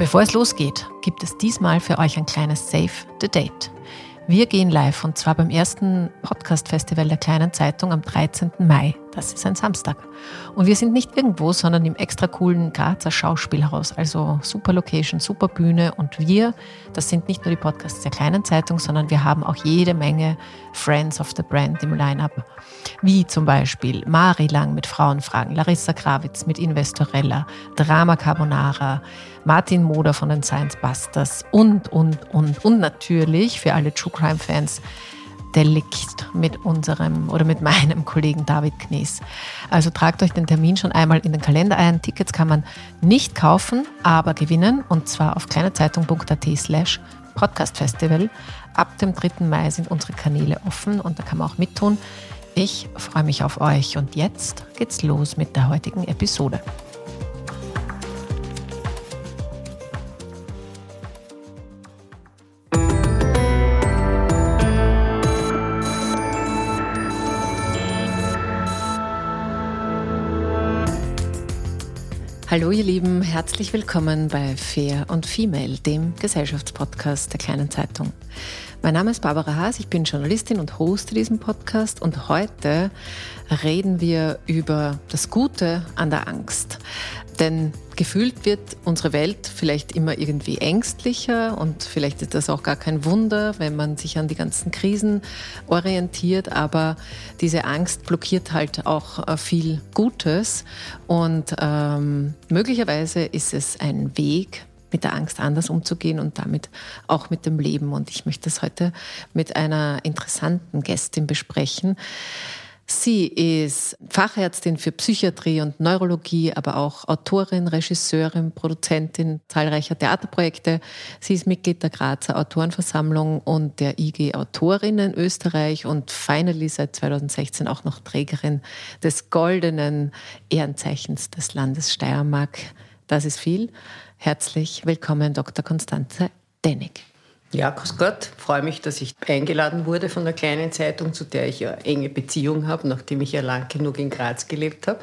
Bevor es losgeht, gibt es diesmal für euch ein kleines Save the Date. Wir gehen live und zwar beim ersten Podcast-Festival der Kleinen Zeitung am 13. Mai. Das ist ein Samstag. Und wir sind nicht irgendwo, sondern im extra coolen Grazer Schauspielhaus. Also super Location, super Bühne. Und wir, das sind nicht nur die Podcasts der Kleinen Zeitung, sondern wir haben auch jede Menge Friends of the Brand im Line-Up. Wie zum Beispiel Mari Lang mit Frauenfragen, Larissa Krawitz mit Investorella, Drama Carbonara, Martin Moder von den Science Busters und, und, und, und natürlich für alle True Crime Fans Delikt mit unserem oder mit meinem Kollegen David Knies. Also tragt euch den Termin schon einmal in den Kalender ein. Tickets kann man nicht kaufen, aber gewinnen und zwar auf kleinezeitung.at slash podcastfestival. Ab dem 3. Mai sind unsere Kanäle offen und da kann man auch mittun. Ich freue mich auf euch und jetzt geht's los mit der heutigen Episode. Hallo ihr Lieben, herzlich willkommen bei Fair und Female, dem Gesellschaftspodcast der kleinen Zeitung. Mein Name ist Barbara Haas, ich bin Journalistin und hoste diesen Podcast und heute reden wir über das Gute an der Angst. Denn gefühlt wird unsere Welt vielleicht immer irgendwie ängstlicher und vielleicht ist das auch gar kein Wunder, wenn man sich an die ganzen Krisen orientiert. Aber diese Angst blockiert halt auch äh, viel Gutes und ähm, möglicherweise ist es ein Weg, mit der Angst anders umzugehen und damit auch mit dem Leben. Und ich möchte das heute mit einer interessanten Gästin besprechen. Sie ist Fachärztin für Psychiatrie und Neurologie, aber auch Autorin, Regisseurin, Produzentin zahlreicher Theaterprojekte. Sie ist Mitglied der Grazer Autorenversammlung und der IG Autorinnen Österreich und finally seit 2016 auch noch Trägerin des goldenen Ehrenzeichens des Landes Steiermark. Das ist viel. Herzlich willkommen, Dr. Konstanze Dennig. Ja, grüß Gott. Freue mich, dass ich eingeladen wurde von der kleinen Zeitung, zu der ich eine enge Beziehung habe, nachdem ich ja lang genug in Graz gelebt habe.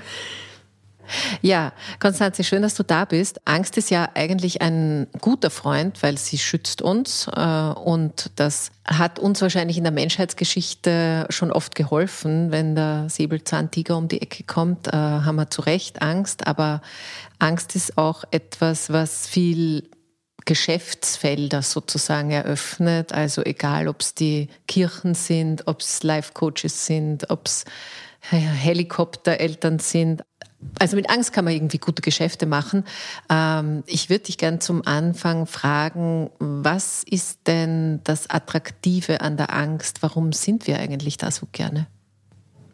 Ja, Konstanze, schön, dass du da bist. Angst ist ja eigentlich ein guter Freund, weil sie schützt uns äh, und das hat uns wahrscheinlich in der Menschheitsgeschichte schon oft geholfen. Wenn der Säbelzahntiger um die Ecke kommt, äh, haben wir zu Recht Angst, aber Angst ist auch etwas, was viel Geschäftsfelder sozusagen eröffnet. Also egal, ob es die Kirchen sind, ob es Life-Coaches sind, ob es Helikoptereltern sind. Also mit Angst kann man irgendwie gute Geschäfte machen. Ähm, ich würde dich gern zum Anfang fragen, was ist denn das Attraktive an der Angst? Warum sind wir eigentlich da so gerne?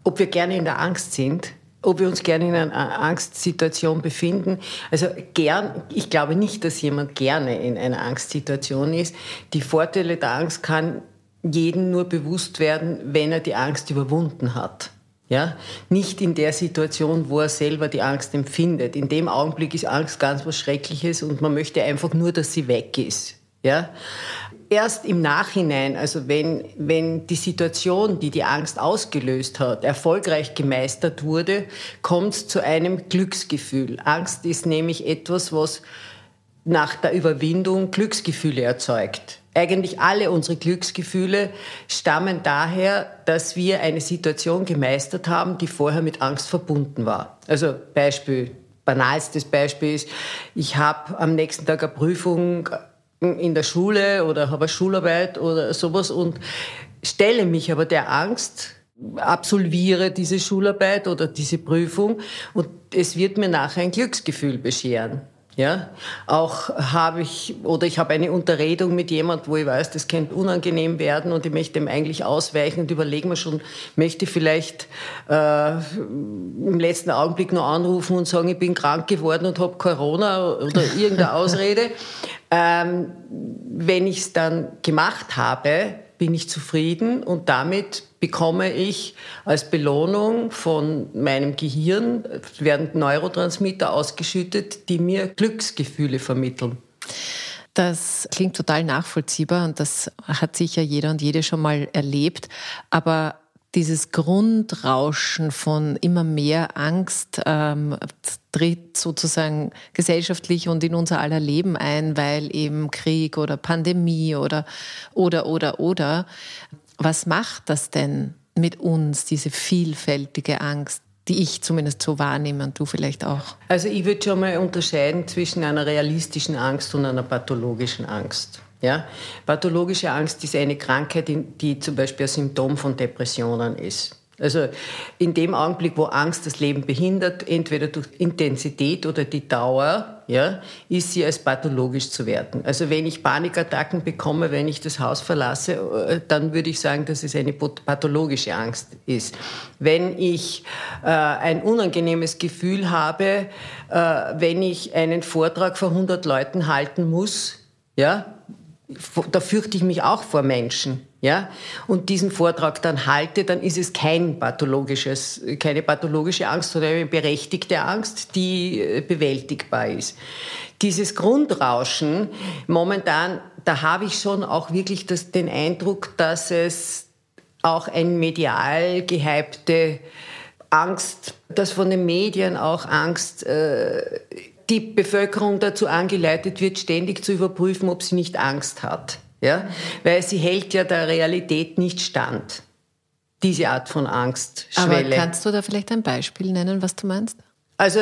Ob wir gerne in der Angst sind? Ob wir uns gerne in einer Angstsituation befinden. Also gern, ich glaube nicht, dass jemand gerne in einer Angstsituation ist. Die Vorteile der Angst kann jedem nur bewusst werden, wenn er die Angst überwunden hat. Ja? Nicht in der Situation, wo er selber die Angst empfindet. In dem Augenblick ist Angst ganz was Schreckliches und man möchte einfach nur, dass sie weg ist. Ja? Erst im Nachhinein, also wenn, wenn die Situation, die die Angst ausgelöst hat, erfolgreich gemeistert wurde, kommt es zu einem Glücksgefühl. Angst ist nämlich etwas, was nach der Überwindung Glücksgefühle erzeugt. Eigentlich alle unsere Glücksgefühle stammen daher, dass wir eine Situation gemeistert haben, die vorher mit Angst verbunden war. Also Beispiel, banalstes Beispiel ist, ich habe am nächsten Tag eine Prüfung in der Schule oder habe eine Schularbeit oder sowas und stelle mich aber der Angst, absolviere diese Schularbeit oder diese Prüfung und es wird mir nachher ein Glücksgefühl bescheren. Ja, auch habe ich oder ich habe eine Unterredung mit jemand, wo ich weiß, das könnte unangenehm werden und ich möchte dem eigentlich ausweichen und überlege mir schon, möchte ich vielleicht äh, im letzten Augenblick noch anrufen und sagen, ich bin krank geworden und habe Corona oder irgendeine Ausrede. Ähm, wenn ich es dann gemacht habe, bin ich zufrieden und damit bekomme ich als Belohnung von meinem Gehirn, werden Neurotransmitter ausgeschüttet, die mir Glücksgefühle vermitteln. Das klingt total nachvollziehbar und das hat sicher jeder und jede schon mal erlebt. Aber dieses Grundrauschen von immer mehr Angst ähm, tritt sozusagen gesellschaftlich und in unser aller Leben ein, weil eben Krieg oder Pandemie oder oder oder oder. Was macht das denn mit uns, diese vielfältige Angst? die ich zumindest so wahrnehme und du vielleicht auch. Also ich würde schon mal unterscheiden zwischen einer realistischen Angst und einer pathologischen Angst. Ja? Pathologische Angst ist eine Krankheit, die zum Beispiel ein Symptom von Depressionen ist. Also in dem Augenblick, wo Angst das Leben behindert, entweder durch Intensität oder die Dauer, ja, ist sie als pathologisch zu werten. Also wenn ich Panikattacken bekomme, wenn ich das Haus verlasse, äh, dann würde ich sagen, dass es eine pathologische Angst ist. Wenn ich äh, ein unangenehmes Gefühl habe, äh, wenn ich einen Vortrag vor 100 Leuten halten muss, ja, da fürchte ich mich auch vor Menschen, ja, und diesen Vortrag dann halte, dann ist es kein pathologisches, keine pathologische Angst, sondern eine berechtigte Angst, die äh, bewältigbar ist. Dieses Grundrauschen, momentan, da habe ich schon auch wirklich das, den Eindruck, dass es auch ein medial gehypte Angst, dass von den Medien auch Angst äh, die Bevölkerung dazu angeleitet wird, ständig zu überprüfen, ob sie nicht Angst hat. Ja? Weil sie hält ja der Realität nicht stand. Diese Art von Angstschwelle. Aber kannst du da vielleicht ein Beispiel nennen, was du meinst? Also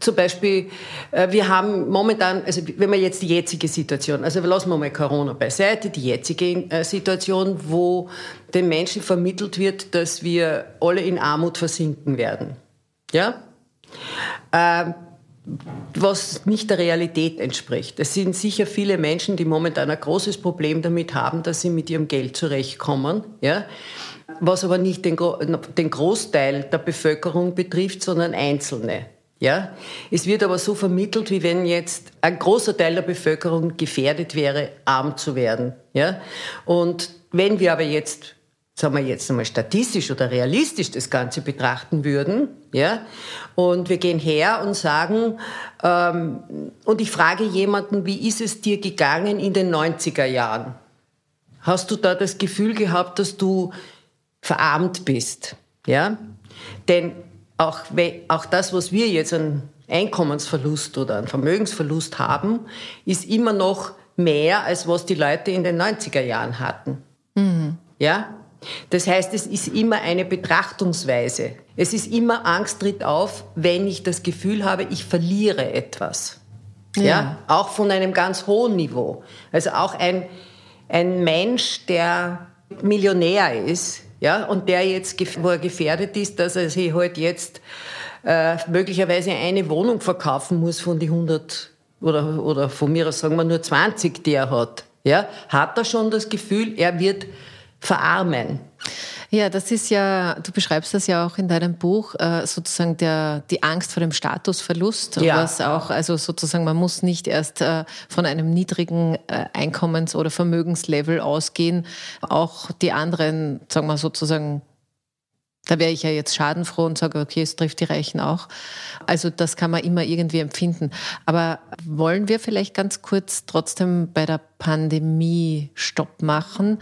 zum Beispiel, äh, wir haben momentan, also wenn wir jetzt die jetzige Situation, also lassen wir mal Corona beiseite, die jetzige äh, Situation, wo den Menschen vermittelt wird, dass wir alle in Armut versinken werden. Ja? Ähm, was nicht der Realität entspricht. Es sind sicher viele Menschen, die momentan ein großes Problem damit haben, dass sie mit ihrem Geld zurechtkommen, ja? was aber nicht den, den Großteil der Bevölkerung betrifft, sondern Einzelne. Ja? Es wird aber so vermittelt, wie wenn jetzt ein großer Teil der Bevölkerung gefährdet wäre, arm zu werden. Ja? Und wenn wir aber jetzt sagen wir jetzt einmal statistisch oder realistisch das Ganze betrachten würden, ja, und wir gehen her und sagen, ähm, und ich frage jemanden, wie ist es dir gegangen in den 90er Jahren? Hast du da das Gefühl gehabt, dass du verarmt bist? Ja? Denn auch, auch das, was wir jetzt an Einkommensverlust oder an Vermögensverlust haben, ist immer noch mehr, als was die Leute in den 90er Jahren hatten. Mhm. Ja? Das heißt, es ist immer eine Betrachtungsweise. Es ist immer Angst tritt auf, wenn ich das Gefühl habe, ich verliere etwas. Ja. ja. auch von einem ganz hohen Niveau. Also auch ein, ein Mensch, der Millionär ist, ja, und der jetzt, wo er gefährdet ist, dass er sich halt jetzt äh, möglicherweise eine Wohnung verkaufen muss von die 100 oder, oder von mir aus sagen wir nur 20, die er hat, ja, hat er schon das Gefühl, er wird verarmen. Ja, das ist ja, du beschreibst das ja auch in deinem Buch, äh, sozusagen der, die Angst vor dem Statusverlust, ja. was auch, also sozusagen, man muss nicht erst äh, von einem niedrigen äh, Einkommens- oder Vermögenslevel ausgehen, auch die anderen, sagen wir sozusagen, Da wäre ich ja jetzt schadenfroh und sage, okay, es trifft die Reichen auch. Also das kann man immer irgendwie empfinden. Aber wollen wir vielleicht ganz kurz trotzdem bei der Pandemie Stopp machen?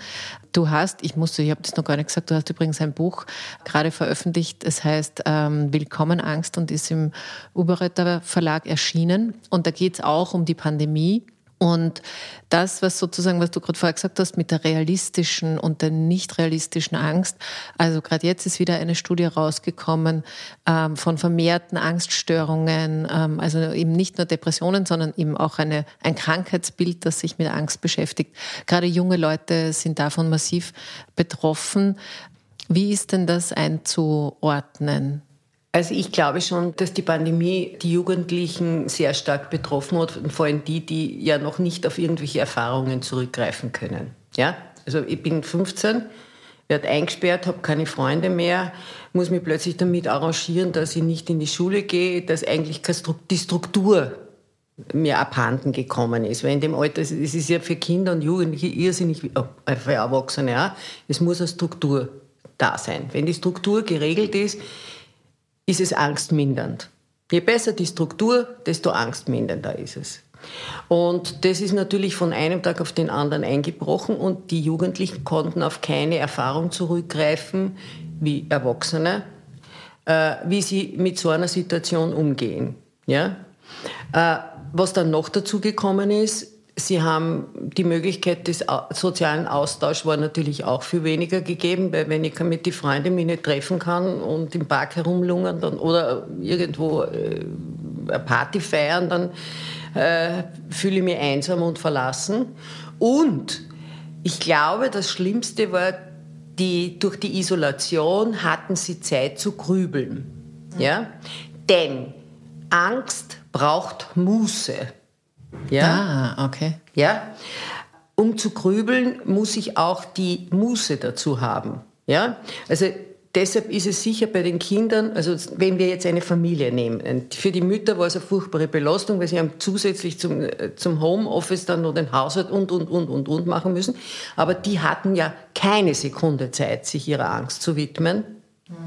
Du hast, ich musste, ich habe das noch gar nicht gesagt, du hast übrigens ein Buch gerade veröffentlicht, es heißt ähm, Willkommen Angst und ist im Uberretter Verlag erschienen. Und da geht es auch um die Pandemie. Und das, was sozusagen, was du gerade vorher gesagt hast, mit der realistischen und der nicht realistischen Angst, also gerade jetzt ist wieder eine Studie rausgekommen ähm, von vermehrten Angststörungen, ähm, also eben nicht nur Depressionen, sondern eben auch eine, ein Krankheitsbild, das sich mit Angst beschäftigt. Gerade junge Leute sind davon massiv betroffen. Wie ist denn das einzuordnen? Also ich glaube schon, dass die Pandemie die Jugendlichen sehr stark betroffen hat, und vor allem die, die ja noch nicht auf irgendwelche Erfahrungen zurückgreifen können. Ja? Also ich bin 15, werde eingesperrt, habe keine Freunde mehr, muss mich plötzlich damit arrangieren, dass ich nicht in die Schule gehe, dass eigentlich die Struktur mir abhanden gekommen ist. Weil in dem Alter, es ist ja für Kinder und Jugendliche irrsinnig, oh, für Erwachsene auch, es muss eine Struktur da sein. Wenn die Struktur geregelt ist, ist es angstmindernd. Je besser die Struktur, desto angstmindernder ist es. Und das ist natürlich von einem Tag auf den anderen eingebrochen und die Jugendlichen konnten auf keine Erfahrung zurückgreifen wie Erwachsene, äh, wie sie mit so einer Situation umgehen. Ja? Äh, was dann noch dazu gekommen ist, Sie haben die Möglichkeit des sozialen Austauschs war natürlich auch viel weniger gegeben, weil wenn ich mit die Freunde mich nicht treffen kann und im Park herumlungern dann, oder irgendwo äh, eine Party feiern, dann äh, fühle ich mich einsam und verlassen. Und ich glaube, das Schlimmste war, die, durch die Isolation hatten sie Zeit zu grübeln. Ja? Denn Angst braucht Muße. Ja? Ah, okay. Ja. Um zu grübeln, muss ich auch die Muße dazu haben. Ja. Also deshalb ist es sicher bei den Kindern, also wenn wir jetzt eine Familie nehmen, für die Mütter war es eine furchtbare Belastung, weil sie haben zusätzlich zum, äh, zum Homeoffice dann noch den Haushalt und, und, und, und, und machen müssen. Aber die hatten ja keine Sekunde Zeit, sich ihrer Angst zu widmen.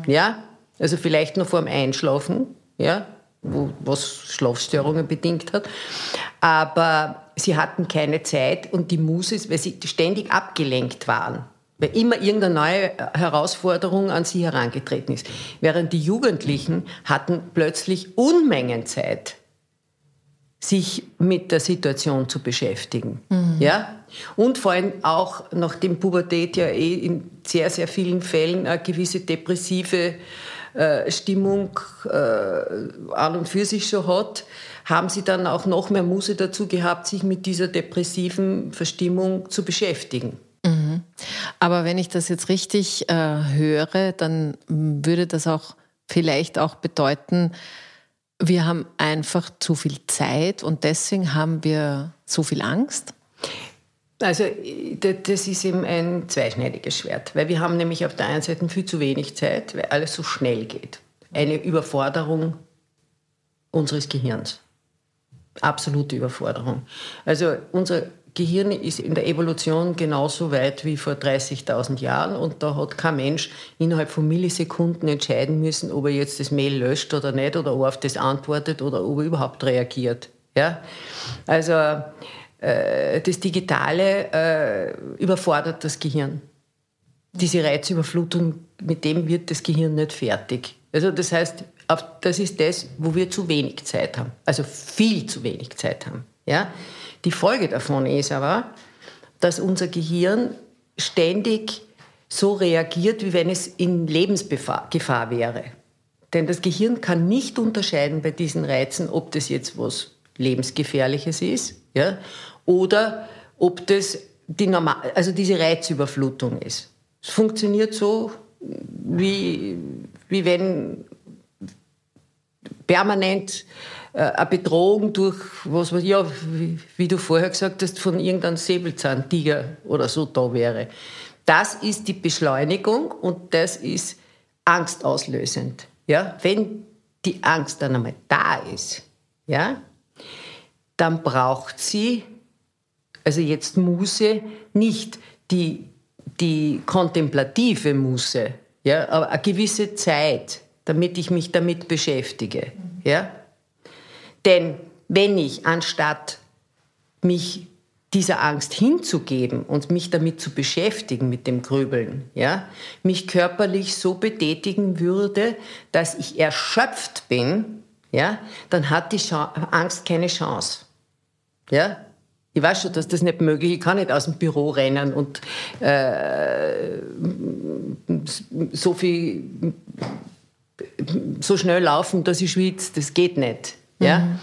Ja, also vielleicht noch vor dem Einschlafen. Ja, was Schlafstörungen bedingt hat. Aber sie hatten keine Zeit und die Muse, weil sie ständig abgelenkt waren. Weil immer irgendeine neue Herausforderung an sie herangetreten ist. Während die Jugendlichen hatten plötzlich Unmengen Zeit, sich mit der Situation zu beschäftigen. Mhm. Ja? Und vor allem auch, nachdem Pubertät ja eh in sehr, sehr vielen Fällen eine gewisse depressive äh, Stimmung äh, an und für sich schon hat, haben sie dann auch noch mehr Muße dazu gehabt, sich mit dieser depressiven Verstimmung zu beschäftigen. Mhm. Aber wenn ich das jetzt richtig äh, höre, dann würde das auch vielleicht auch bedeuten, wir haben einfach zu viel Zeit und deswegen haben wir so viel Angst? Also das ist eben ein zweischneidiges Schwert, weil wir haben nämlich auf der einen Seite viel zu wenig Zeit, weil alles so schnell geht. Eine Überforderung unseres Gehirns. Absolute Überforderung. Also unser Gehirn ist in der Evolution genauso weit wie vor 30.000 Jahren und da hat kein Mensch innerhalb von Millisekunden entscheiden müssen, ob er jetzt das Mail löscht oder nicht oder ob er auf das antwortet oder ob er überhaupt reagiert. Ja? Also äh, das Digitale äh, überfordert das Gehirn. Diese Reizüberflutung, mit dem wird das Gehirn nicht fertig. Also das heißt, das ist das, wo wir zu wenig Zeit haben. Also viel zu wenig Zeit haben. Ja? Die Folge davon ist aber, dass unser Gehirn ständig so reagiert, wie wenn es in Lebensgefahr wäre. Denn das Gehirn kann nicht unterscheiden bei diesen Reizen, ob das jetzt was Lebensgefährliches ist ja, oder ob das die normal, also diese Reizüberflutung ist. Es funktioniert so, wie, wie wenn permanent äh, eine Bedrohung durch, was ja, wie, wie, du vorher gesagt hast, von irgendeinem Säbelzahntiger oder so da wäre. Das ist die Beschleunigung und das ist angstauslösend. Ja? Wenn die Angst dann einmal da ist, ja, dann braucht sie, also jetzt Muße, nicht die, die kontemplative Muße, ja, aber eine gewisse Zeit, damit ich mich damit beschäftige, ja. Denn wenn ich anstatt mich dieser Angst hinzugeben und mich damit zu beschäftigen, mit dem Grübeln, ja, mich körperlich so betätigen würde, dass ich erschöpft bin, ja, dann hat die Angst keine Chance. Ja, ich weiß schon, dass das nicht möglich ist. Ich kann nicht aus dem Büro rennen und äh, so viel, so schnell laufen, dass ich schwitze. Das geht nicht. Ja? Mhm.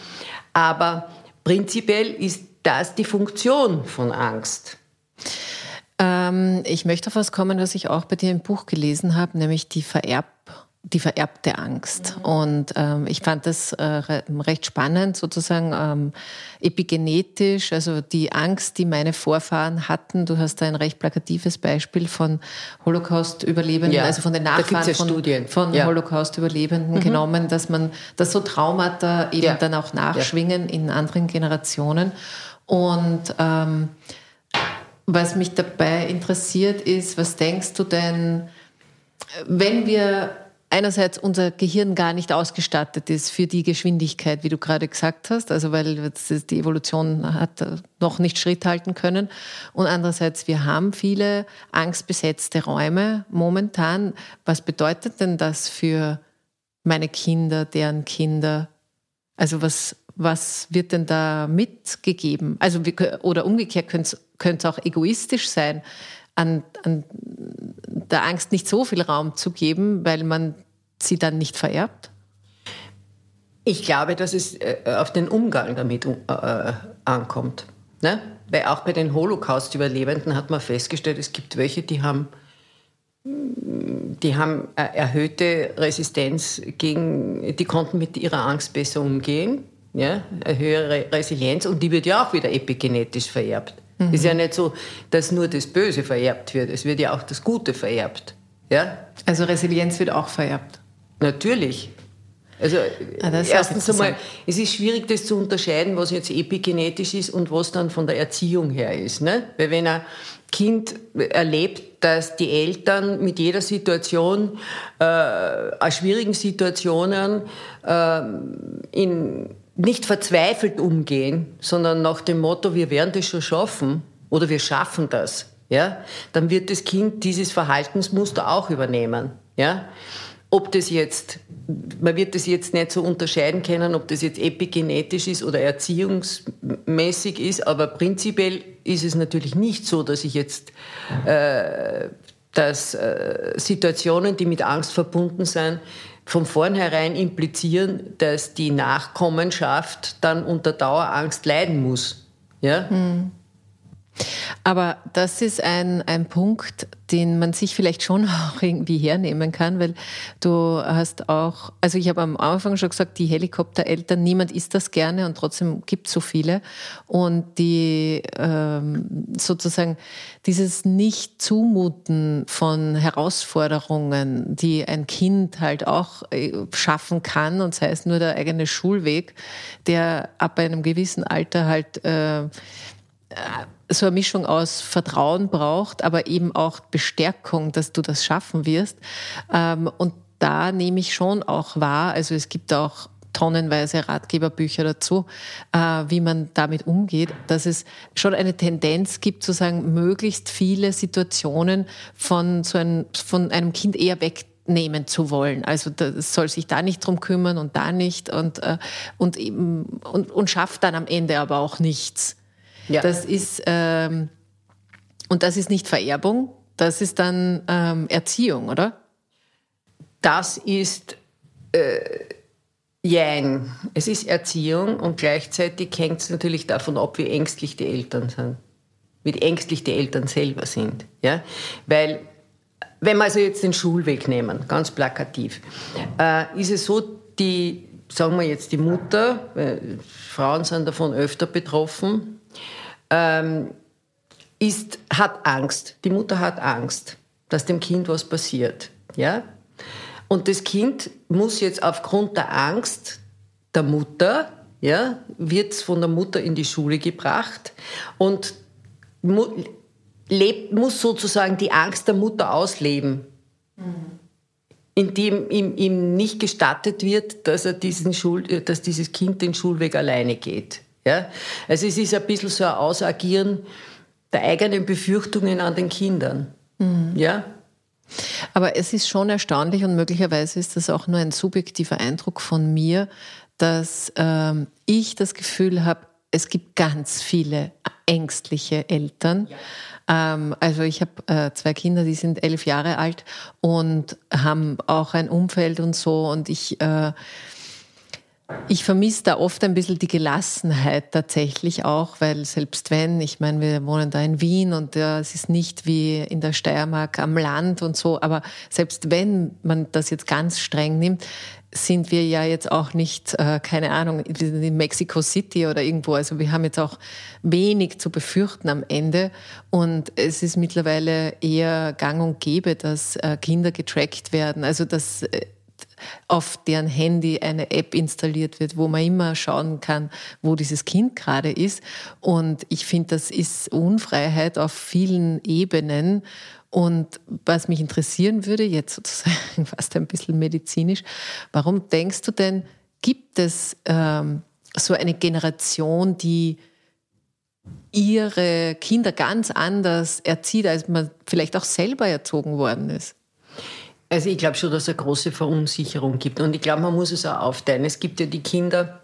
Aber prinzipiell ist das die Funktion von Angst. Ähm, ich möchte auf was kommen, was ich auch bei dir im Buch gelesen habe, nämlich die Vererb die vererbte Angst. Mhm. Und ähm, ich fand das äh, recht spannend, sozusagen ähm, epigenetisch, also die Angst, die meine Vorfahren hatten. Du hast da ein recht plakatives Beispiel von Holocaust-Überlebenden, ja, also von den Nachfahren ja von, von ja. Holocaust-Überlebenden mhm. genommen, dass man, dass so Traumata eben dann auch nachschwingen in anderen Generationen. Und ähm, was mich dabei interessiert ist, was denkst du denn, wenn wir einerseits unser Gehirn gar nicht ausgestattet ist für die Geschwindigkeit, wie du gerade gesagt hast, also weil die Evolution hat noch nicht Schritt halten können. Und andererseits, wir haben viele angstbesetzte Räume momentan. Was bedeutet denn das für meine Kinder, deren Kinder? Also was, was wird denn da mitgegeben? Also oder umgekehrt könnte es auch egoistisch sein, an, an der Angst nicht so viel Raum zu geben, weil man sie dann nicht vererbt? Ich glaube, dass es äh, auf den Umgang damit äh, ankommt. Ne? Weil auch bei den Holocaust-Überlebenden hat man festgestellt, es gibt welche, die haben, die haben erhöhte Resistenz gegen, die konnten mit ihrer Angst besser umgehen, ja? eine höhere Resilienz und die wird ja auch wieder epigenetisch vererbt. Mhm. Es ist ja nicht so, dass nur das Böse vererbt wird, es wird ja auch das Gute vererbt. Ja? Also Resilienz wird auch vererbt. Natürlich. Also ah, erstens einmal, es ist schwierig, das zu unterscheiden, was jetzt epigenetisch ist und was dann von der Erziehung her ist. Ne? Weil wenn ein Kind erlebt, dass die Eltern mit jeder Situation, äh, aus schwierigen Situationen, äh, in, nicht verzweifelt umgehen, sondern nach dem Motto, wir werden das schon schaffen oder wir schaffen das, ja, dann wird das Kind dieses Verhaltensmuster auch übernehmen. Ja? Ob das jetzt, man wird das jetzt nicht so unterscheiden können, ob das jetzt epigenetisch ist oder erziehungsmäßig ist, aber prinzipiell ist es natürlich nicht so, dass ich jetzt, äh, dass äh, Situationen, die mit Angst verbunden sind, von vornherein implizieren, dass die Nachkommenschaft dann unter Dauerangst leiden muss. Ja? Hm. Aber das ist ein, ein Punkt, den man sich vielleicht schon auch irgendwie hernehmen kann, weil du hast auch, also ich habe am Anfang schon gesagt, die Helikoptereltern, niemand isst das gerne und trotzdem gibt es so viele. Und die ähm, sozusagen dieses Nicht-Zumuten von Herausforderungen, die ein Kind halt auch äh, schaffen kann, und sei es nur der eigene Schulweg, der ab einem gewissen Alter halt äh, so eine Mischung aus Vertrauen braucht, aber eben auch Bestärkung, dass du das schaffen wirst. Ähm, und da nehme ich schon auch wahr, also es gibt auch tonnenweise Ratgeberbücher dazu, äh, wie man damit umgeht, dass es schon eine Tendenz gibt, zu sagen, möglichst viele Situationen von so einem, von einem Kind eher wegnehmen zu wollen. Also das soll sich da nicht drum kümmern und da nicht und, äh, und, eben, und, und schafft dann am Ende aber auch nichts. Ja. Das ist, ähm, und das ist nicht Vererbung, das ist dann ähm, Erziehung, oder? Das ist, äh, jein. Es ist Erziehung und gleichzeitig hängt es natürlich davon ab, wie ängstlich die Eltern sind. Wie ängstlich die Eltern selber sind. Ja? Weil, wenn wir also jetzt den Schulweg nehmen, ganz plakativ, äh, ist es so, die, sagen wir jetzt die Mutter, Frauen sind davon öfter betroffen, ähm, ist, hat Angst. Die Mutter hat Angst, dass dem Kind was passiert. Ja? Und das Kind muss jetzt aufgrund der Angst der Mutter, ja, wird von der Mutter in die Schule gebracht und mu lebt, muss sozusagen die Angst der Mutter ausleben. Mhm. in dem ihm, ihm nicht gestattet wird, dass, er diesen Schul, dass dieses Kind den Schulweg alleine geht. Ja? Also es ist ein bisschen so ein Ausagieren der eigenen Befürchtungen an den Kindern. Mhm. Ja? Aber es ist schon erstaunlich und möglicherweise ist das auch nur ein subjektiver Eindruck von mir, dass ähm, ich das Gefühl habe, es gibt ganz viele ängstliche Eltern. Ja ähm, also ich habe äh, zwei Kinder, die sind elf Jahre alt und haben auch ein Umfeld und so. Und ich, äh, ich vermisse da oft ein bisschen die Gelassenheit tatsächlich auch, weil selbst wenn, ich meine, wir wohnen da in Wien und äh, es ist nicht wie in der Steiermark am Land und so, aber selbst wenn man das jetzt ganz streng nimmt, sind wir ja jetzt auch nicht, äh, keine Ahnung, in Mexico City oder irgendwo. Also wir haben jetzt auch wenig zu befürchten am Ende. Und es ist mittlerweile eher gang und gäbe, dass äh, Kinder getrackt werden. Also dass äh, auf deren Handy eine App installiert wird, wo man immer schauen kann, wo dieses Kind gerade ist. Und ich finde, das ist Unfreiheit auf vielen Ebenen. Und was mich interessieren würde, jetzt sozusagen fast ein bisschen medizinisch, warum denkst du denn, gibt es ähm, so eine Generation, die ihre Kinder ganz anders erzieht, als man vielleicht auch selber erzogen worden ist? Also ich glaube schon, dass es eine große Verunsicherung gibt. Und ich glaube, man muss es auch aufteilen. Es gibt ja die Kinder,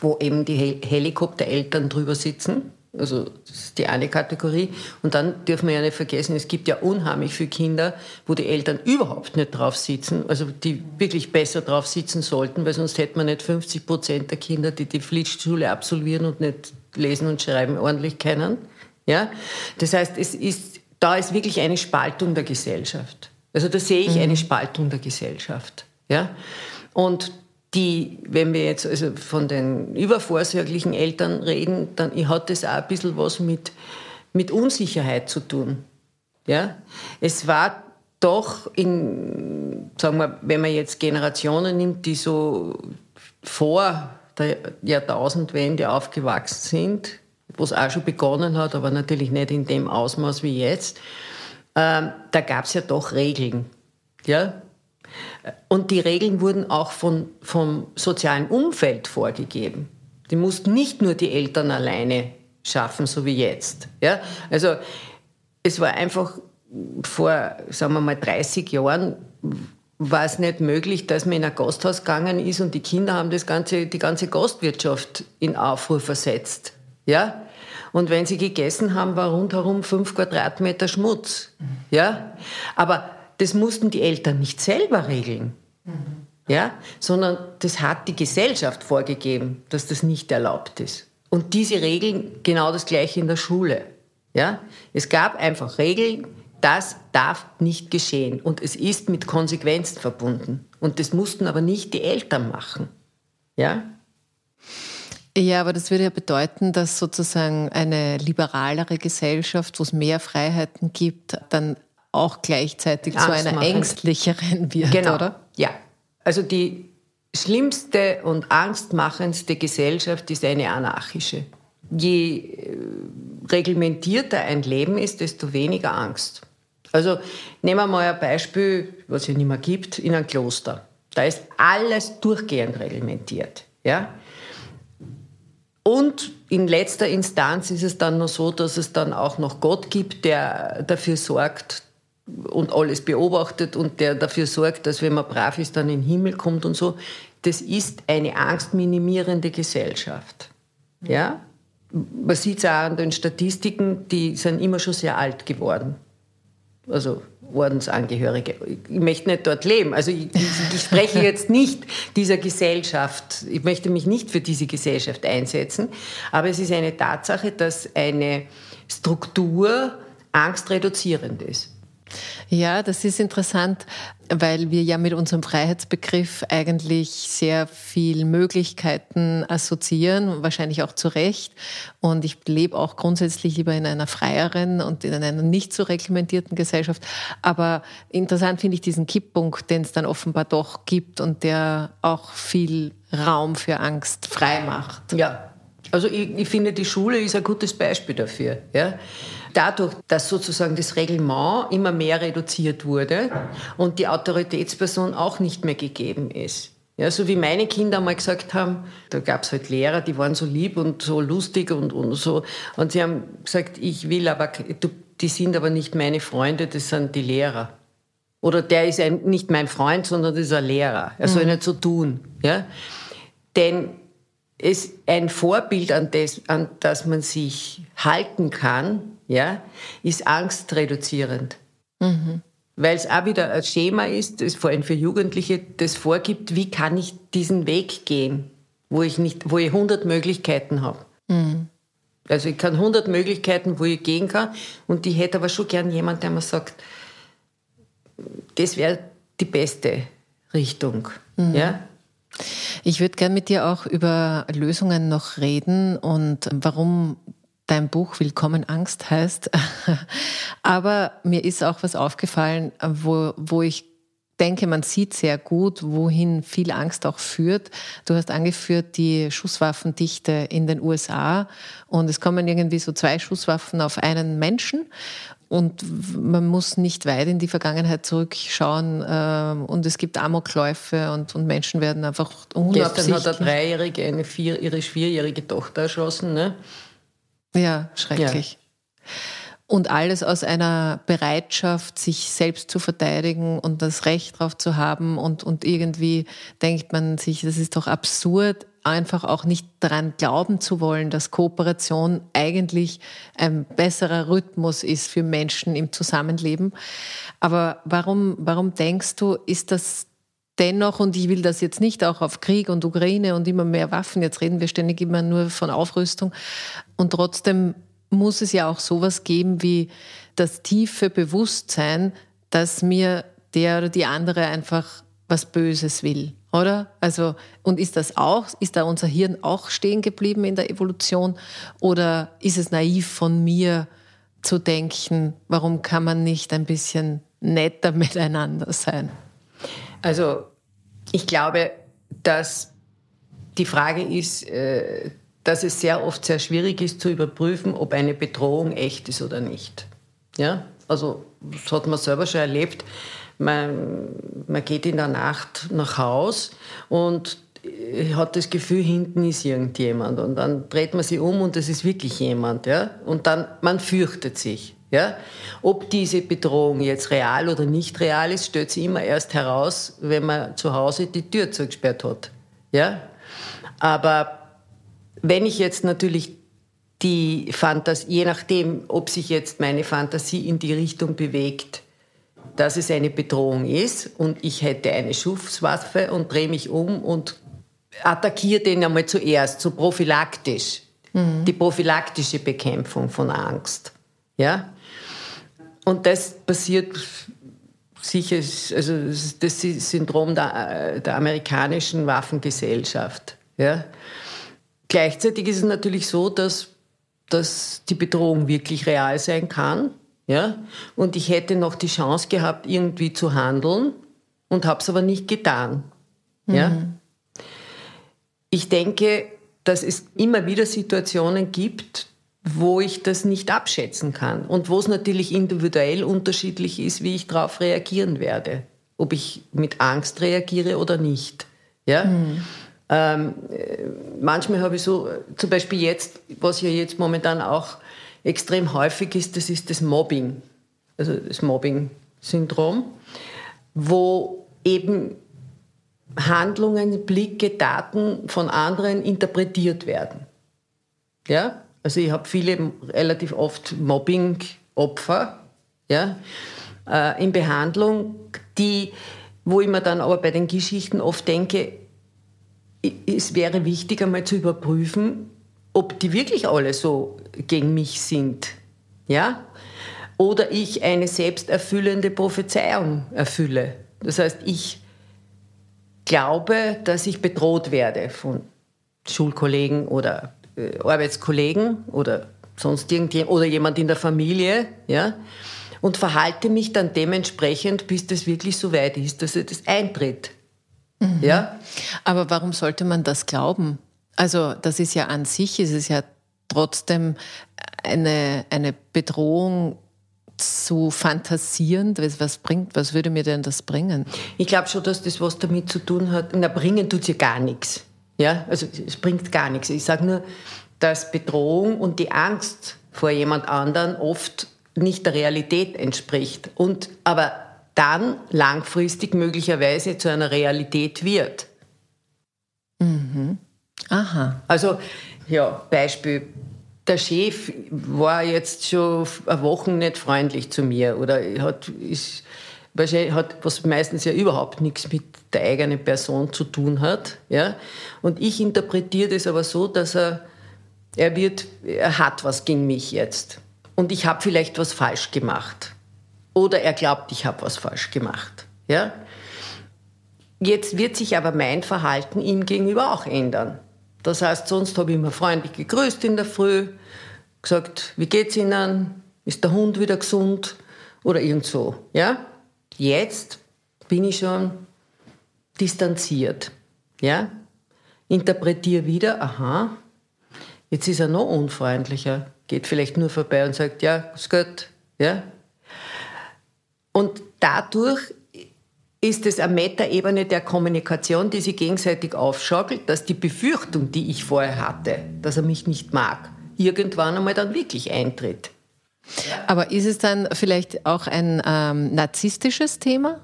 wo eben die Helikoptereltern drüber sitzen also das ist die eine Kategorie. Und dann dürfen wir ja nicht vergessen, es gibt ja unheimlich viele Kinder, wo die Eltern überhaupt nicht drauf sitzen, also die wirklich besser drauf sitzen sollten, weil sonst hätte man nicht 50 Prozent der Kinder, die die Pflichtschule absolvieren und nicht lesen und schreiben ordentlich können. Ja? Das heißt, es ist, da ist wirklich eine Spaltung der Gesellschaft. Also da sehe ich mhm. eine Spaltung der Gesellschaft. Ja? Und die, wenn wir jetzt also von den übervorsorglichen Eltern reden, dann hat das auch ein bisschen was mit, mit Unsicherheit zu tun. Ja? Es war doch in, sagen wir, wenn man jetzt Generationen nimmt, die so vor der Jahrtausendwende aufgewachsen sind, wo es auch schon begonnen hat, aber natürlich nicht in dem Ausmaß wie jetzt, ähm, da gab es ja doch Regeln. Ja? Und die Regeln wurden auch von, vom sozialen Umfeld vorgegeben. Die mussten nicht nur die Eltern alleine schaffen, so wie jetzt. Ja? Also es war einfach vor, sagen wir mal, 30 Jahren war es nicht möglich, dass man in ein Gasthaus gegangen ist und die Kinder haben das ganze, die ganze Gastwirtschaft in Aufruhr versetzt. Ja? Und wenn sie gegessen haben, war rundherum fünf Quadratmeter Schmutz. Ja? Aber das mussten die Eltern nicht selber regeln. Mhm. Ja, sondern das hat die Gesellschaft vorgegeben, dass das nicht erlaubt ist. Und diese Regeln genau das gleiche in der Schule. Ja, es gab einfach Regeln, das darf nicht geschehen und es ist mit Konsequenzen verbunden. Und das mussten aber nicht die Eltern machen. Ja? Ja, aber das würde ja bedeuten, dass sozusagen eine liberalere Gesellschaft, wo es mehr Freiheiten gibt, dann auch gleichzeitig zu einer ängstlicheren wird, genau. oder? Ja. Also die schlimmste und angstmachendste Gesellschaft ist eine anarchische. Je äh, reglementierter ein Leben ist, desto weniger Angst. Also nehmen wir mal ein Beispiel, was es ja nicht mehr gibt, in einem Kloster. Da ist alles durchgehend reglementiert. Ja? Und in letzter Instanz ist es dann noch so, dass es dann auch noch Gott gibt, der dafür sorgt, und alles beobachtet und der dafür sorgt, dass wenn man brav ist, dann in den Himmel kommt und so. Das ist eine angstminimierende Gesellschaft. Ja? Man sieht es auch an den Statistiken, die sind immer schon sehr alt geworden. Also Ordensangehörige. Ich möchte nicht dort leben. Also ich, ich, spreche jetzt nicht dieser Gesellschaft. Ich möchte mich nicht für diese Gesellschaft einsetzen. Aber es ist eine Tatsache, dass eine Struktur angstreduzierend ist. Ja, das ist interessant, weil wir ja mit unserem Freiheitsbegriff eigentlich sehr viel Möglichkeiten assoziieren, wahrscheinlich auch zu Recht. Und ich lebe auch grundsätzlich lieber in einer freieren und in einer nicht so reglementierten Gesellschaft. Aber interessant finde ich diesen Kipppunkt, den es dann offenbar doch gibt und der auch viel Raum für Angst frei macht. Ja, also ich, ich finde, die Schule ist ein gutes Beispiel dafür. Ja? dadurch, dass sozusagen das Reglement immer mehr reduziert wurde und die Autoritätsperson auch nicht mehr gegeben ist. Ja, so wie meine Kinder mal gesagt haben, da gab es halt Lehrer, die waren so lieb und so lustig und, und so. Und sie haben gesagt, ich will aber, die sind aber nicht meine Freunde, das sind die Lehrer. Oder der ist ein, nicht mein Freund, sondern das ist ein Lehrer. Er soll mhm. nicht so tun. Ja? Denn es ein Vorbild, an das, an das man sich halten kann, ja, ist angstreduzierend. Mhm. Weil es auch wieder ein Schema ist, das vor allem für Jugendliche, das vorgibt, wie kann ich diesen Weg gehen, wo ich nicht, wo ich 100 Möglichkeiten habe. Mhm. Also ich kann 100 Möglichkeiten, wo ich gehen kann und ich hätte aber schon gern jemand, der mir sagt, das wäre die beste Richtung. Mhm. Ja? Ich würde gern mit dir auch über Lösungen noch reden und warum dein Buch Willkommen Angst heißt. Aber mir ist auch was aufgefallen, wo, wo ich denke, man sieht sehr gut, wohin viel Angst auch führt. Du hast angeführt die Schusswaffendichte in den USA und es kommen irgendwie so zwei Schusswaffen auf einen Menschen und man muss nicht weit in die Vergangenheit zurückschauen äh, und es gibt Amokläufe und, und Menschen werden einfach unabsichtlich... Gestern hat eine Dreijährige eine vier, ihre vierjährige Tochter erschossen, ne? Ja, schrecklich. Ja. Und alles aus einer Bereitschaft, sich selbst zu verteidigen und das Recht darauf zu haben. Und, und irgendwie denkt man sich, das ist doch absurd, einfach auch nicht daran glauben zu wollen, dass Kooperation eigentlich ein besserer Rhythmus ist für Menschen im Zusammenleben. Aber warum, warum denkst du, ist das dennoch, und ich will das jetzt nicht auch auf Krieg und Ukraine und immer mehr Waffen, jetzt reden wir ständig immer nur von Aufrüstung, und trotzdem muss es ja auch sowas geben wie das tiefe Bewusstsein, dass mir der oder die andere einfach was Böses will, oder? Also, und ist das auch, ist da unser Hirn auch stehen geblieben in der Evolution? Oder ist es naiv von mir zu denken, warum kann man nicht ein bisschen netter miteinander sein? Also, ich glaube, dass die Frage ist, äh, dass es sehr oft sehr schwierig ist zu überprüfen, ob eine Bedrohung echt ist oder nicht. Ja? Also das hat man selber schon erlebt. Man, man geht in der Nacht nach Haus und hat das Gefühl, hinten ist irgendjemand. Und dann dreht man sich um und es ist wirklich jemand. Ja? Und dann, man fürchtet sich. Ja? Ob diese Bedrohung jetzt real oder nicht real ist, stellt sich immer erst heraus, wenn man zu Hause die Tür zugesperrt hat. Ja? Aber wenn ich jetzt natürlich die Fantasie, je nachdem, ob sich jetzt meine Fantasie in die Richtung bewegt, dass es eine Bedrohung ist und ich hätte eine Schusswaffe und drehe mich um und attackiere den einmal zuerst, so prophylaktisch. Mhm. Die prophylaktische Bekämpfung von Angst. Ja? Und das passiert sicher, also das Syndrom der, der amerikanischen Waffengesellschaft. Ja? Gleichzeitig ist es natürlich so, dass, dass die Bedrohung wirklich real sein kann. Ja? Und ich hätte noch die Chance gehabt, irgendwie zu handeln und habe es aber nicht getan. Mhm. Ja? Ich denke, dass es immer wieder Situationen gibt, wo ich das nicht abschätzen kann und wo es natürlich individuell unterschiedlich ist, wie ich darauf reagieren werde. Ob ich mit Angst reagiere oder nicht. Ja? Mhm. Ähm, manchmal habe ich so, zum Beispiel jetzt, was ja jetzt momentan auch extrem häufig ist, das ist das Mobbing, also das Mobbing-Syndrom, wo eben Handlungen, Blicke, Daten von anderen interpretiert werden. Ja? Also ich habe viele, relativ oft Mobbing-Opfer ja? Äh, in Behandlung, die, wo ich mir dann aber bei den Geschichten oft denke, es wäre wichtig, einmal zu überprüfen, ob die wirklich alle so gegen mich sind. Ja? Oder ich eine selbsterfüllende Prophezeiung erfülle. Das heißt, ich glaube, dass ich bedroht werde von Schulkollegen oder äh, Arbeitskollegen oder sonst irgendjemand oder jemand in der Familie, ja, und verhalte mich dann dementsprechend, bis das wirklich so weit ist, dass es eintritt. Mhm. Ja? Aber warum sollte man das glauben? Also das ist ja an sich, ist es ja trotzdem eine, eine Bedrohung zu fantasieren, was bringt, was würde mir denn das bringen? Ich glaube schon, dass das was damit zu tun hat. Na, bringen tut ja gar nichts. Ja, also es bringt gar nichts. Ich sage nur, dass Bedrohung und die Angst vor jemand anderen oft nicht der Realität entspricht und aber dann langfristig möglicherweise zu einer Realität wird. Mhm. Aha. Also, ja, Beispiel. Der Chef war jetzt schon eine Woche nicht freundlich zu mir oder hat, ist, hat was meistens ja überhaupt nichts mit der eigenen Person zu tun hat. Ja? Und ich interpretiere das aber so, dass er, er, wird, er hat was gegen mich jetzt. Und ich habe vielleicht was falsch gemacht. Oder er glaubt, ich habe was falsch gemacht. Ja? Jetzt wird sich aber mein Verhalten ihm gegenüber auch ändern. Das heißt, sonst habe ich immer freundlich gegrüßt in der Früh, gesagt, wie geht's Ihnen? Ist der Hund wieder gesund? Oder irgend so. Ja? Jetzt bin ich schon distanziert. Ja? Interpretiere wieder, aha, jetzt ist er noch unfreundlicher. Geht vielleicht nur vorbei und sagt, ja, ist gut. Ja? Und dadurch ist es eine Metaebene der Kommunikation, die sich gegenseitig aufschaukelt, dass die Befürchtung, die ich vorher hatte, dass er mich nicht mag, irgendwann einmal dann wirklich eintritt. Aber ist es dann vielleicht auch ein ähm, narzisstisches Thema?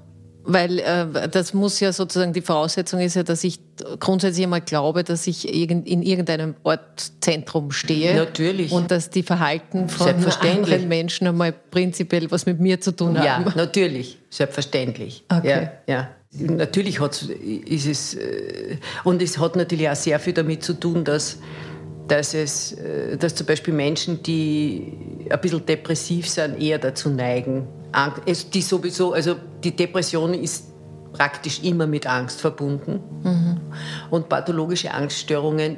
Weil äh, das muss ja sozusagen, die Voraussetzung ist ja, dass ich grundsätzlich einmal glaube, dass ich in irgendeinem Ortzentrum stehe. Natürlich. Und dass die Verhalten von anderen Menschen einmal prinzipiell was mit mir zu tun haben. Ja, natürlich. Selbstverständlich. Okay. Ja, ja. Natürlich hat's, ist es, äh, und es hat natürlich auch sehr viel damit zu tun, dass dass, es, äh, dass zum Beispiel Menschen, die ein bisschen depressiv sind, eher dazu neigen. Die sowieso, also die Depression ist praktisch immer mit Angst verbunden mhm. und pathologische Angststörungen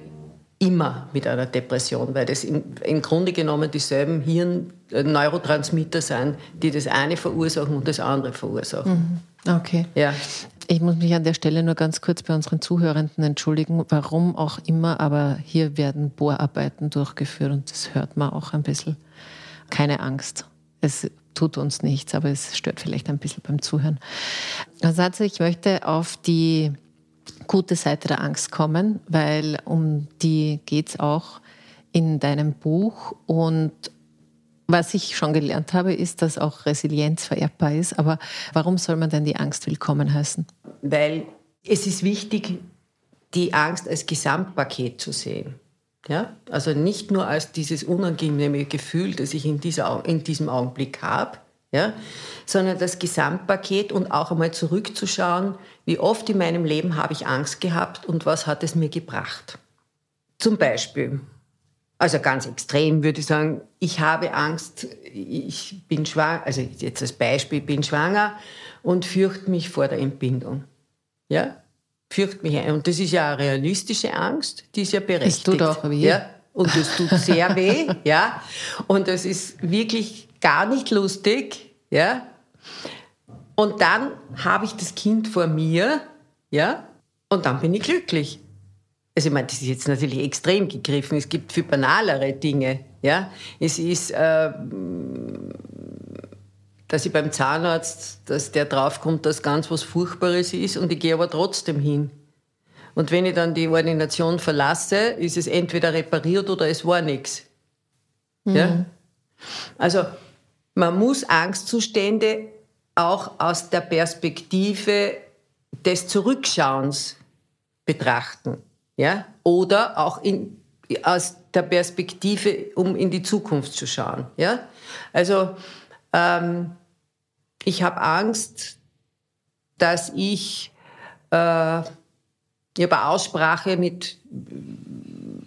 immer mit einer Depression, weil das im, im Grunde genommen dieselben Hirn-Neurotransmitter sind, die das eine verursachen und das andere verursachen. Mhm. Okay. Ja. Ich muss mich an der Stelle nur ganz kurz bei unseren Zuhörenden entschuldigen, warum auch immer, aber hier werden Bohrarbeiten durchgeführt und das hört man auch ein bisschen. Keine Angst. Es tut uns nichts, aber es stört vielleicht ein bisschen beim Zuhören. Also ich möchte auf die gute Seite der Angst kommen, weil um die geht es auch in deinem Buch und was ich schon gelernt habe, ist, dass auch Resilienz vererbbar ist. Aber warum soll man denn die Angst willkommen heißen? Weil es ist wichtig, die Angst als Gesamtpaket zu sehen. Ja? Also nicht nur als dieses unangenehme Gefühl, das ich in, dieser, in diesem Augenblick habe, ja? sondern das Gesamtpaket und auch einmal zurückzuschauen, wie oft in meinem Leben habe ich Angst gehabt und was hat es mir gebracht. Zum Beispiel, also ganz extrem würde ich sagen, ich habe Angst, ich bin schwanger, also jetzt als Beispiel, bin schwanger und fürchte mich vor der Entbindung. Ja? Fürchte mich ein. Und das ist ja eine realistische Angst, die ist ja berechtigt. Das tut auch weh. Ja? Und das tut sehr weh, ja. Und das ist wirklich gar nicht lustig, ja. Und dann habe ich das Kind vor mir, ja. Und dann bin ich glücklich. Also ich meine, das ist jetzt natürlich extrem gegriffen. Es gibt viel banalere Dinge. Ja? Es ist, äh, dass ich beim Zahnarzt, dass der draufkommt, dass ganz was Furchtbares ist und ich gehe aber trotzdem hin. Und wenn ich dann die Ordination verlasse, ist es entweder repariert oder es war nichts. Mhm. Ja? Also man muss Angstzustände auch aus der Perspektive des Zurückschauens betrachten. Ja? Oder auch in, aus der Perspektive, um in die Zukunft zu schauen. Ja? Also ähm, ich habe Angst, dass ich, äh, habe Aussprache mit,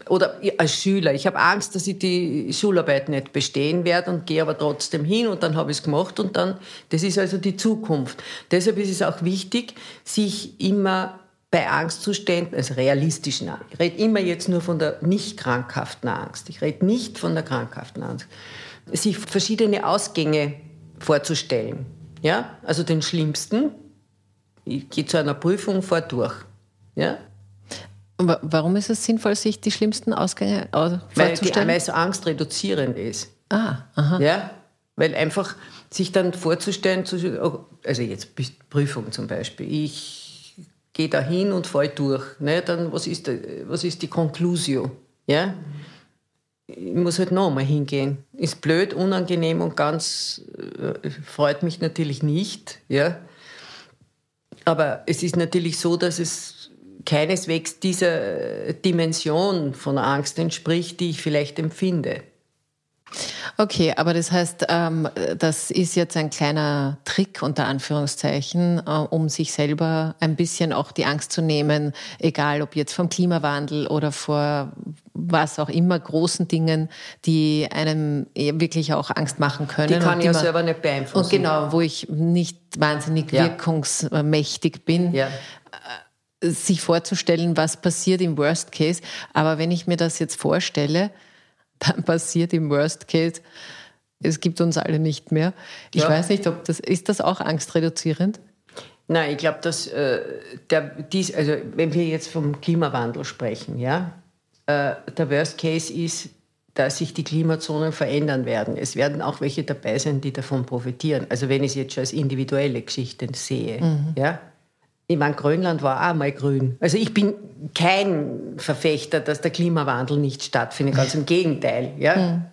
oder als Schüler, ich habe Angst, dass ich die Schularbeit nicht bestehen werde und gehe aber trotzdem hin und dann habe ich es gemacht und dann, das ist also die Zukunft. Deshalb ist es auch wichtig, sich immer bei Angstzuständen, also realistischen Angst. Ich rede immer jetzt nur von der nicht krankhaften Angst. Ich rede nicht von der krankhaften Angst. Sich verschiedene Ausgänge vorzustellen. Ja? Also den schlimmsten, ich gehe zu einer Prüfung, fahr durch. Ja? Warum ist es sinnvoll, sich die schlimmsten Ausgänge vorzustellen? Weil, die, weil Angst reduzierend ist. Ah, aha. Ja, weil einfach sich dann vorzustellen, oh, also jetzt Prüfung zum Beispiel, ich gehe da hin und fall durch, ne, dann was ist, was ist die Conclusio? Ja? Ich muss halt noch mal hingehen. Ist blöd, unangenehm und ganz äh, freut mich natürlich nicht, ja. Aber es ist natürlich so, dass es keineswegs dieser Dimension von Angst entspricht, die ich vielleicht empfinde. Okay, aber das heißt, ähm, das ist jetzt ein kleiner Trick unter Anführungszeichen, äh, um sich selber ein bisschen auch die Angst zu nehmen, egal ob jetzt vom Klimawandel oder vor was auch immer großen Dingen, die einem wirklich auch Angst machen können. Die kann ich ja selber nicht beeinflussen. Und genau, wo ich nicht wahnsinnig ja. wirkungsmächtig bin. Ja sich vorzustellen, was passiert im Worst Case. Aber wenn ich mir das jetzt vorstelle, dann passiert im Worst Case, es gibt uns alle nicht mehr. Ich ja. weiß nicht, ob das, ist das auch angstreduzierend? Nein, ich glaube, dass äh, der, dies, also wenn wir jetzt vom Klimawandel sprechen, ja, äh, der Worst Case ist, dass sich die Klimazonen verändern werden. Es werden auch welche dabei sein, die davon profitieren. Also wenn ich es jetzt schon als individuelle Geschichte sehe, mhm. ja, ich meine, Grönland war auch mal grün. Also ich bin kein Verfechter, dass der Klimawandel nicht stattfindet, ganz im Gegenteil. Ja? Mhm.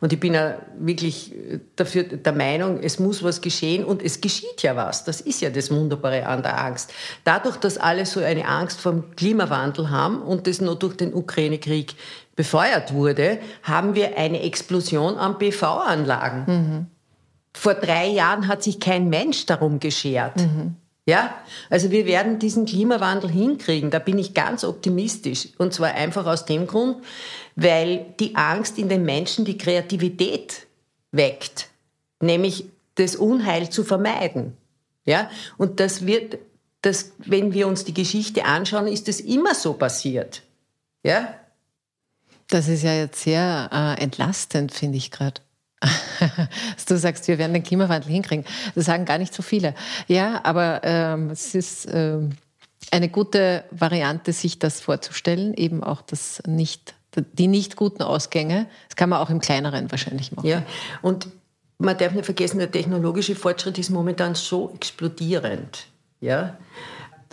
Und ich bin ja wirklich dafür der Meinung, es muss was geschehen und es geschieht ja was. Das ist ja das Wunderbare an der Angst. Dadurch, dass alle so eine Angst vom Klimawandel haben und das nur durch den Ukraine-Krieg befeuert wurde, haben wir eine Explosion an PV-Anlagen. Mhm. Vor drei Jahren hat sich kein Mensch darum geschert. Mhm. Ja, also wir werden diesen Klimawandel hinkriegen, da bin ich ganz optimistisch. Und zwar einfach aus dem Grund, weil die Angst in den Menschen die Kreativität weckt, nämlich das Unheil zu vermeiden. Ja, und das wird, das, wenn wir uns die Geschichte anschauen, ist das immer so passiert. Ja. Das ist ja jetzt sehr äh, entlastend, finde ich gerade. du sagst, wir werden den Klimawandel hinkriegen. Das sagen gar nicht so viele. Ja, aber ähm, es ist ähm, eine gute Variante, sich das vorzustellen, eben auch das nicht, die nicht guten Ausgänge. Das kann man auch im Kleineren wahrscheinlich machen. Ja, und man darf nicht vergessen, der technologische Fortschritt ist momentan so explodierend. Ja,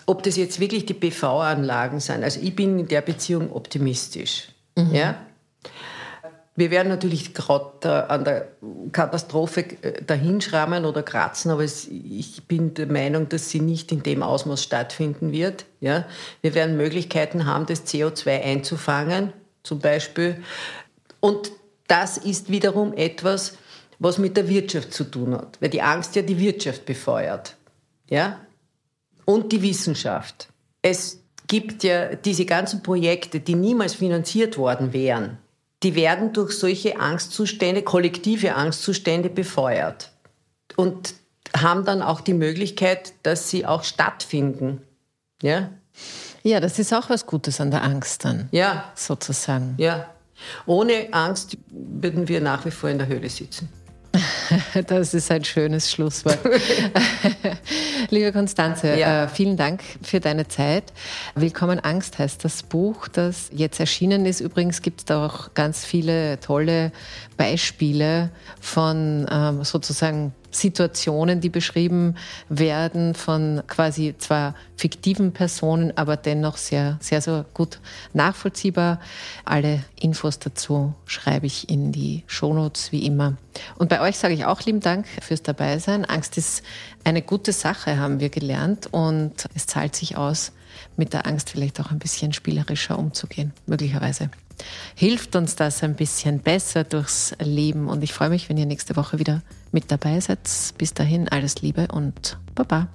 ob das jetzt wirklich die PV-Anlagen sind. Also ich bin in der Beziehung optimistisch. Mhm. Ja. Wir werden natürlich gerade an der Katastrophe äh, dahinschrammen oder kratzen, aber es, ich bin der Meinung, dass sie nicht in dem Ausmaß stattfinden wird. Ja? Wir werden Möglichkeiten haben, das CO2 einzufangen, zum Beispiel. Und das ist wiederum etwas, was mit der Wirtschaft zu tun hat, weil die Angst ja die Wirtschaft befeuert. Ja? Und die Wissenschaft. Es gibt ja diese ganzen Projekte, die niemals finanziert worden wären die werden durch solche Angstzustände, kollektive Angstzustände befeuert und haben dann auch die Möglichkeit, dass sie auch stattfinden. Ja? Ja, das ist auch was Gutes an der Angst dann. Ja. Sozusagen. Ja. Ohne Angst würden wir nach wie vor in der Höhle sitzen. Das ist ein schönes Schlusswort. Liebe Konstanze, ja. äh, vielen Dank für deine Zeit. Willkommen Angst heißt das Buch, das jetzt erschienen ist. Übrigens gibt es da auch ganz viele tolle Beispiele von ähm, sozusagen Situationen, die beschrieben werden von quasi zwar fiktiven Personen, aber dennoch sehr, sehr, sehr gut nachvollziehbar. Alle Infos dazu schreibe ich in die Shownotes wie immer. Und bei euch sage ich auch lieben Dank fürs Dabeisein. Angst ist eine gute Sache, haben wir gelernt und es zahlt sich aus, mit der Angst vielleicht auch ein bisschen spielerischer umzugehen, möglicherweise. Hilft uns das ein bisschen besser durchs Leben und ich freue mich, wenn ihr nächste Woche wieder mit dabei seid. Bis dahin alles Liebe und Baba.